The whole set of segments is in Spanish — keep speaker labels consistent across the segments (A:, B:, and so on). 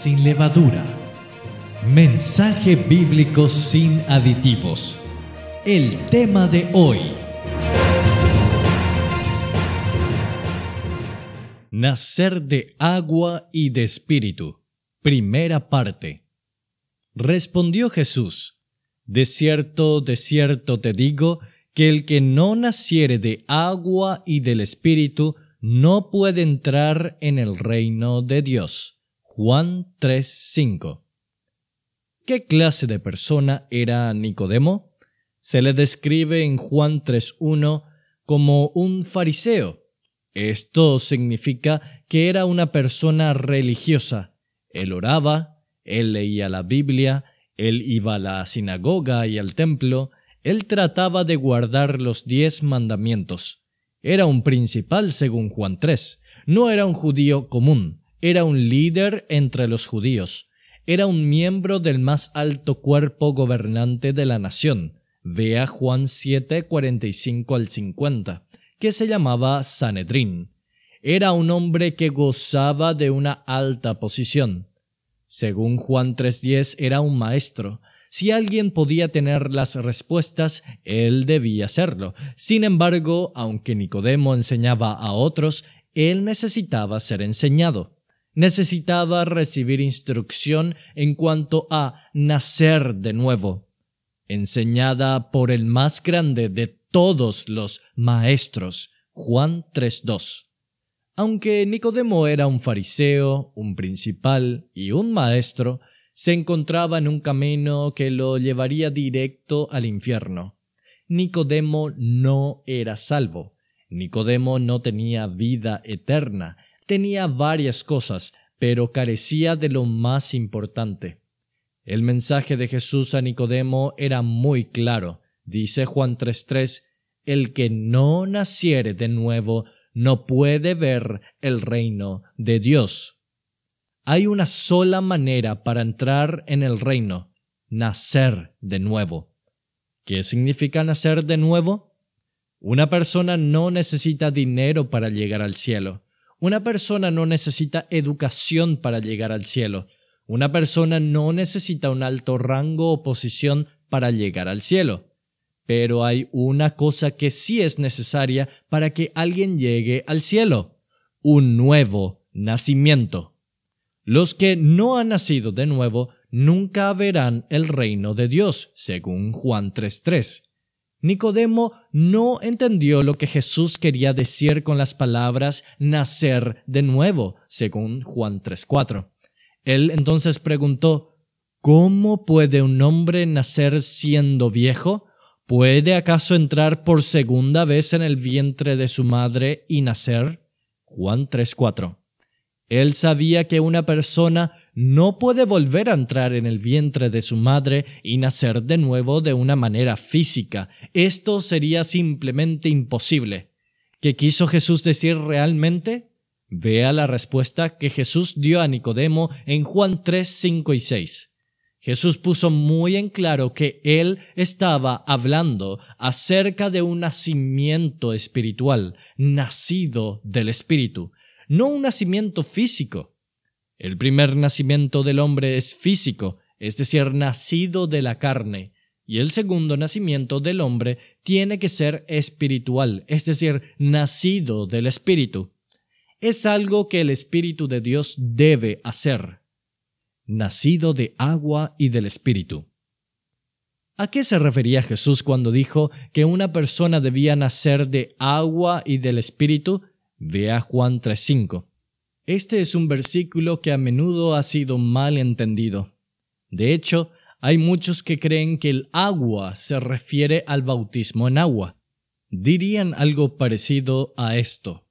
A: sin levadura. Mensaje bíblico sin aditivos. El tema de hoy. Nacer de agua y de espíritu. Primera parte. Respondió Jesús, De cierto, de cierto te digo, que el que no naciere de agua y del espíritu no puede entrar en el reino de Dios. Juan 3:5. ¿Qué clase de persona era Nicodemo? Se le describe en Juan 3:1 como un fariseo esto significa que era una persona religiosa. Él oraba, él leía la Biblia, él iba a la sinagoga y al templo, él trataba de guardar los diez mandamientos. Era un principal según Juan 3. No era un judío común, era un líder entre los judíos. Era un miembro del más alto cuerpo gobernante de la nación. Vea Juan 7, 45 al 50 que se llamaba Sanedrín. Era un hombre que gozaba de una alta posición. Según Juan 3.10 era un maestro. Si alguien podía tener las respuestas, él debía serlo. Sin embargo, aunque Nicodemo enseñaba a otros, él necesitaba ser enseñado. Necesitaba recibir instrucción en cuanto a nacer de nuevo, enseñada por el más grande de todos los maestros. Juan 3.2. Aunque Nicodemo era un fariseo, un principal y un maestro, se encontraba en un camino que lo llevaría directo al infierno. Nicodemo no era salvo. Nicodemo no tenía vida eterna. Tenía varias cosas, pero carecía de lo más importante. El mensaje de Jesús a Nicodemo era muy claro. Dice Juan 3:3, el que no naciere de nuevo no puede ver el reino de Dios. Hay una sola manera para entrar en el reino, nacer de nuevo. ¿Qué significa nacer de nuevo? Una persona no necesita dinero para llegar al cielo. Una persona no necesita educación para llegar al cielo. Una persona no necesita un alto rango o posición para llegar al cielo. Pero hay una cosa que sí es necesaria para que alguien llegue al cielo, un nuevo nacimiento. Los que no han nacido de nuevo nunca verán el reino de Dios, según Juan 3.3. Nicodemo no entendió lo que Jesús quería decir con las palabras nacer de nuevo, según Juan 3.4. Él entonces preguntó, ¿Cómo puede un hombre nacer siendo viejo? ¿Puede acaso entrar por segunda vez en el vientre de su madre y nacer? Juan 3:4. Él sabía que una persona no puede volver a entrar en el vientre de su madre y nacer de nuevo de una manera física. Esto sería simplemente imposible. ¿Qué quiso Jesús decir realmente? Vea la respuesta que Jesús dio a Nicodemo en Juan 3, 5 y 6. Jesús puso muy en claro que Él estaba hablando acerca de un nacimiento espiritual, nacido del Espíritu, no un nacimiento físico. El primer nacimiento del hombre es físico, es decir, nacido de la carne, y el segundo nacimiento del hombre tiene que ser espiritual, es decir, nacido del Espíritu es algo que el Espíritu de Dios debe hacer. Nacido de agua y del Espíritu. ¿A qué se refería Jesús cuando dijo que una persona debía nacer de agua y del Espíritu? Vea Juan 3.5. Este es un versículo que a menudo ha sido mal entendido. De hecho, hay muchos que creen que el agua se refiere al bautismo en agua. Dirían algo parecido a esto.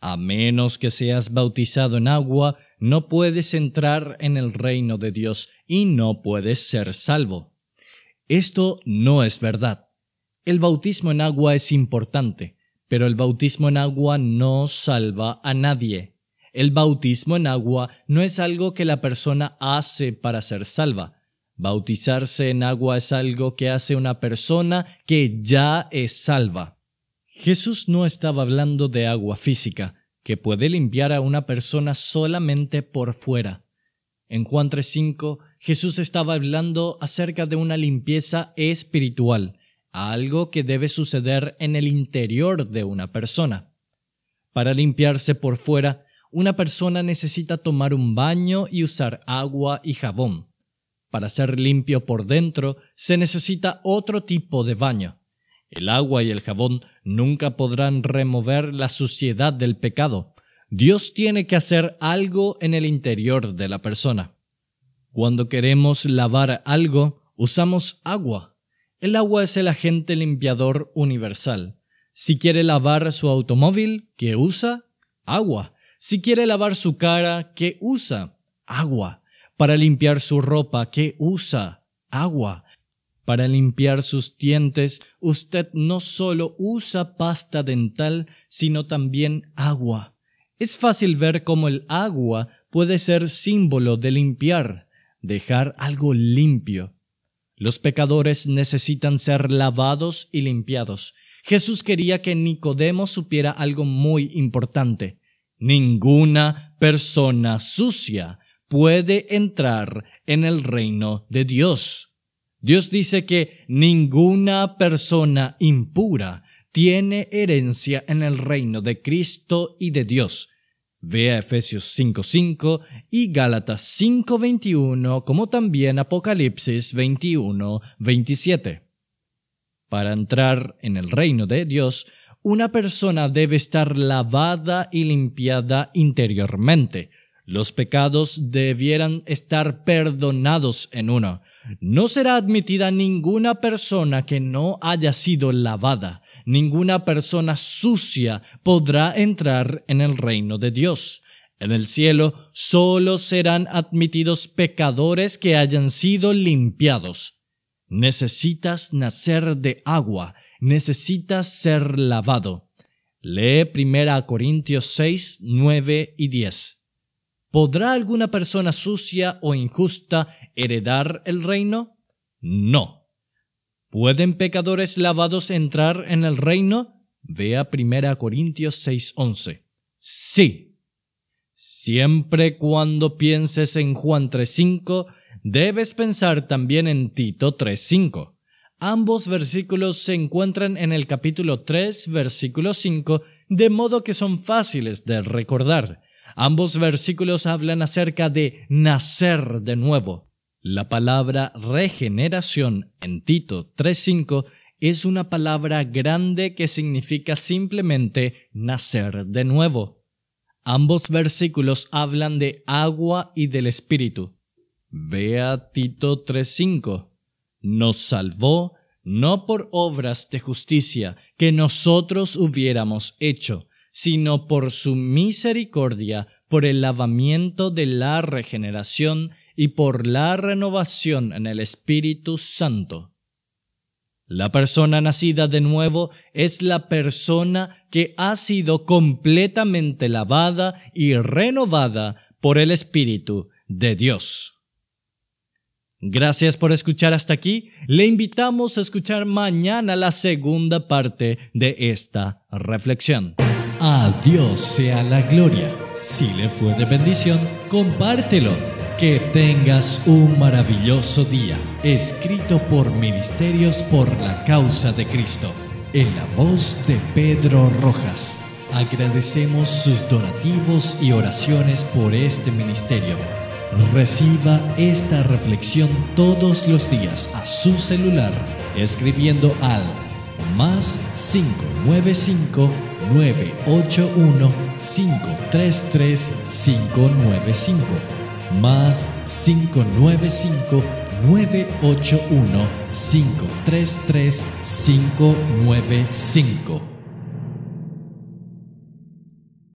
A: A menos que seas bautizado en agua, no puedes entrar en el reino de Dios y no puedes ser salvo. Esto no es verdad. El bautismo en agua es importante, pero el bautismo en agua no salva a nadie. El bautismo en agua no es algo que la persona hace para ser salva. Bautizarse en agua es algo que hace una persona que ya es salva. Jesús no estaba hablando de agua física, que puede limpiar a una persona solamente por fuera. En Juan 3.5, Jesús estaba hablando acerca de una limpieza espiritual, algo que debe suceder en el interior de una persona. Para limpiarse por fuera, una persona necesita tomar un baño y usar agua y jabón. Para ser limpio por dentro se necesita otro tipo de baño. El agua y el jabón nunca podrán remover la suciedad del pecado. Dios tiene que hacer algo en el interior de la persona. Cuando queremos lavar algo, usamos agua. El agua es el agente limpiador universal. Si quiere lavar su automóvil, ¿qué usa? Agua. Si quiere lavar su cara, ¿qué usa? Agua. Para limpiar su ropa, ¿qué usa? Agua. Para limpiar sus dientes, usted no solo usa pasta dental, sino también agua. Es fácil ver cómo el agua puede ser símbolo de limpiar, dejar algo limpio. Los pecadores necesitan ser lavados y limpiados. Jesús quería que Nicodemo supiera algo muy importante. Ninguna persona sucia puede entrar en el reino de Dios. Dios dice que ninguna persona impura tiene herencia en el reino de Cristo y de Dios. Vea Efesios 5.5 y Gálatas 5.21 como también Apocalipsis 21.27. Para entrar en el reino de Dios, una persona debe estar lavada y limpiada interiormente, los pecados debieran estar perdonados en uno. No será admitida ninguna persona que no haya sido lavada. Ninguna persona sucia podrá entrar en el reino de Dios. En el cielo solo serán admitidos pecadores que hayan sido limpiados. Necesitas nacer de agua, necesitas ser lavado. Lee 1 Corintios 6, 9 y 10. ¿Podrá alguna persona sucia o injusta heredar el reino? No. ¿Pueden pecadores lavados entrar en el reino? Vea 1 Corintios 6:11. Sí. Siempre cuando pienses en Juan 3:5, debes pensar también en Tito 3:5. Ambos versículos se encuentran en el capítulo 3, versículo 5, de modo que son fáciles de recordar. Ambos versículos hablan acerca de nacer de nuevo. La palabra regeneración en Tito 3.5 es una palabra grande que significa simplemente nacer de nuevo. Ambos versículos hablan de agua y del Espíritu. Vea Tito 3.5. Nos salvó no por obras de justicia que nosotros hubiéramos hecho, sino por su misericordia, por el lavamiento de la regeneración y por la renovación en el Espíritu Santo. La persona nacida de nuevo es la persona que ha sido completamente lavada y renovada por el Espíritu de Dios. Gracias por escuchar hasta aquí. Le invitamos a escuchar mañana la segunda parte de esta reflexión.
B: A Dios sea la gloria. Si le fue de bendición, compártelo. Que tengas un maravilloso día. Escrito por Ministerios por la Causa de Cristo. En la voz de Pedro Rojas. Agradecemos sus donativos y oraciones por este ministerio. Reciba esta reflexión todos los días a su celular escribiendo al más 595 981 533 595 más 595 981 533 595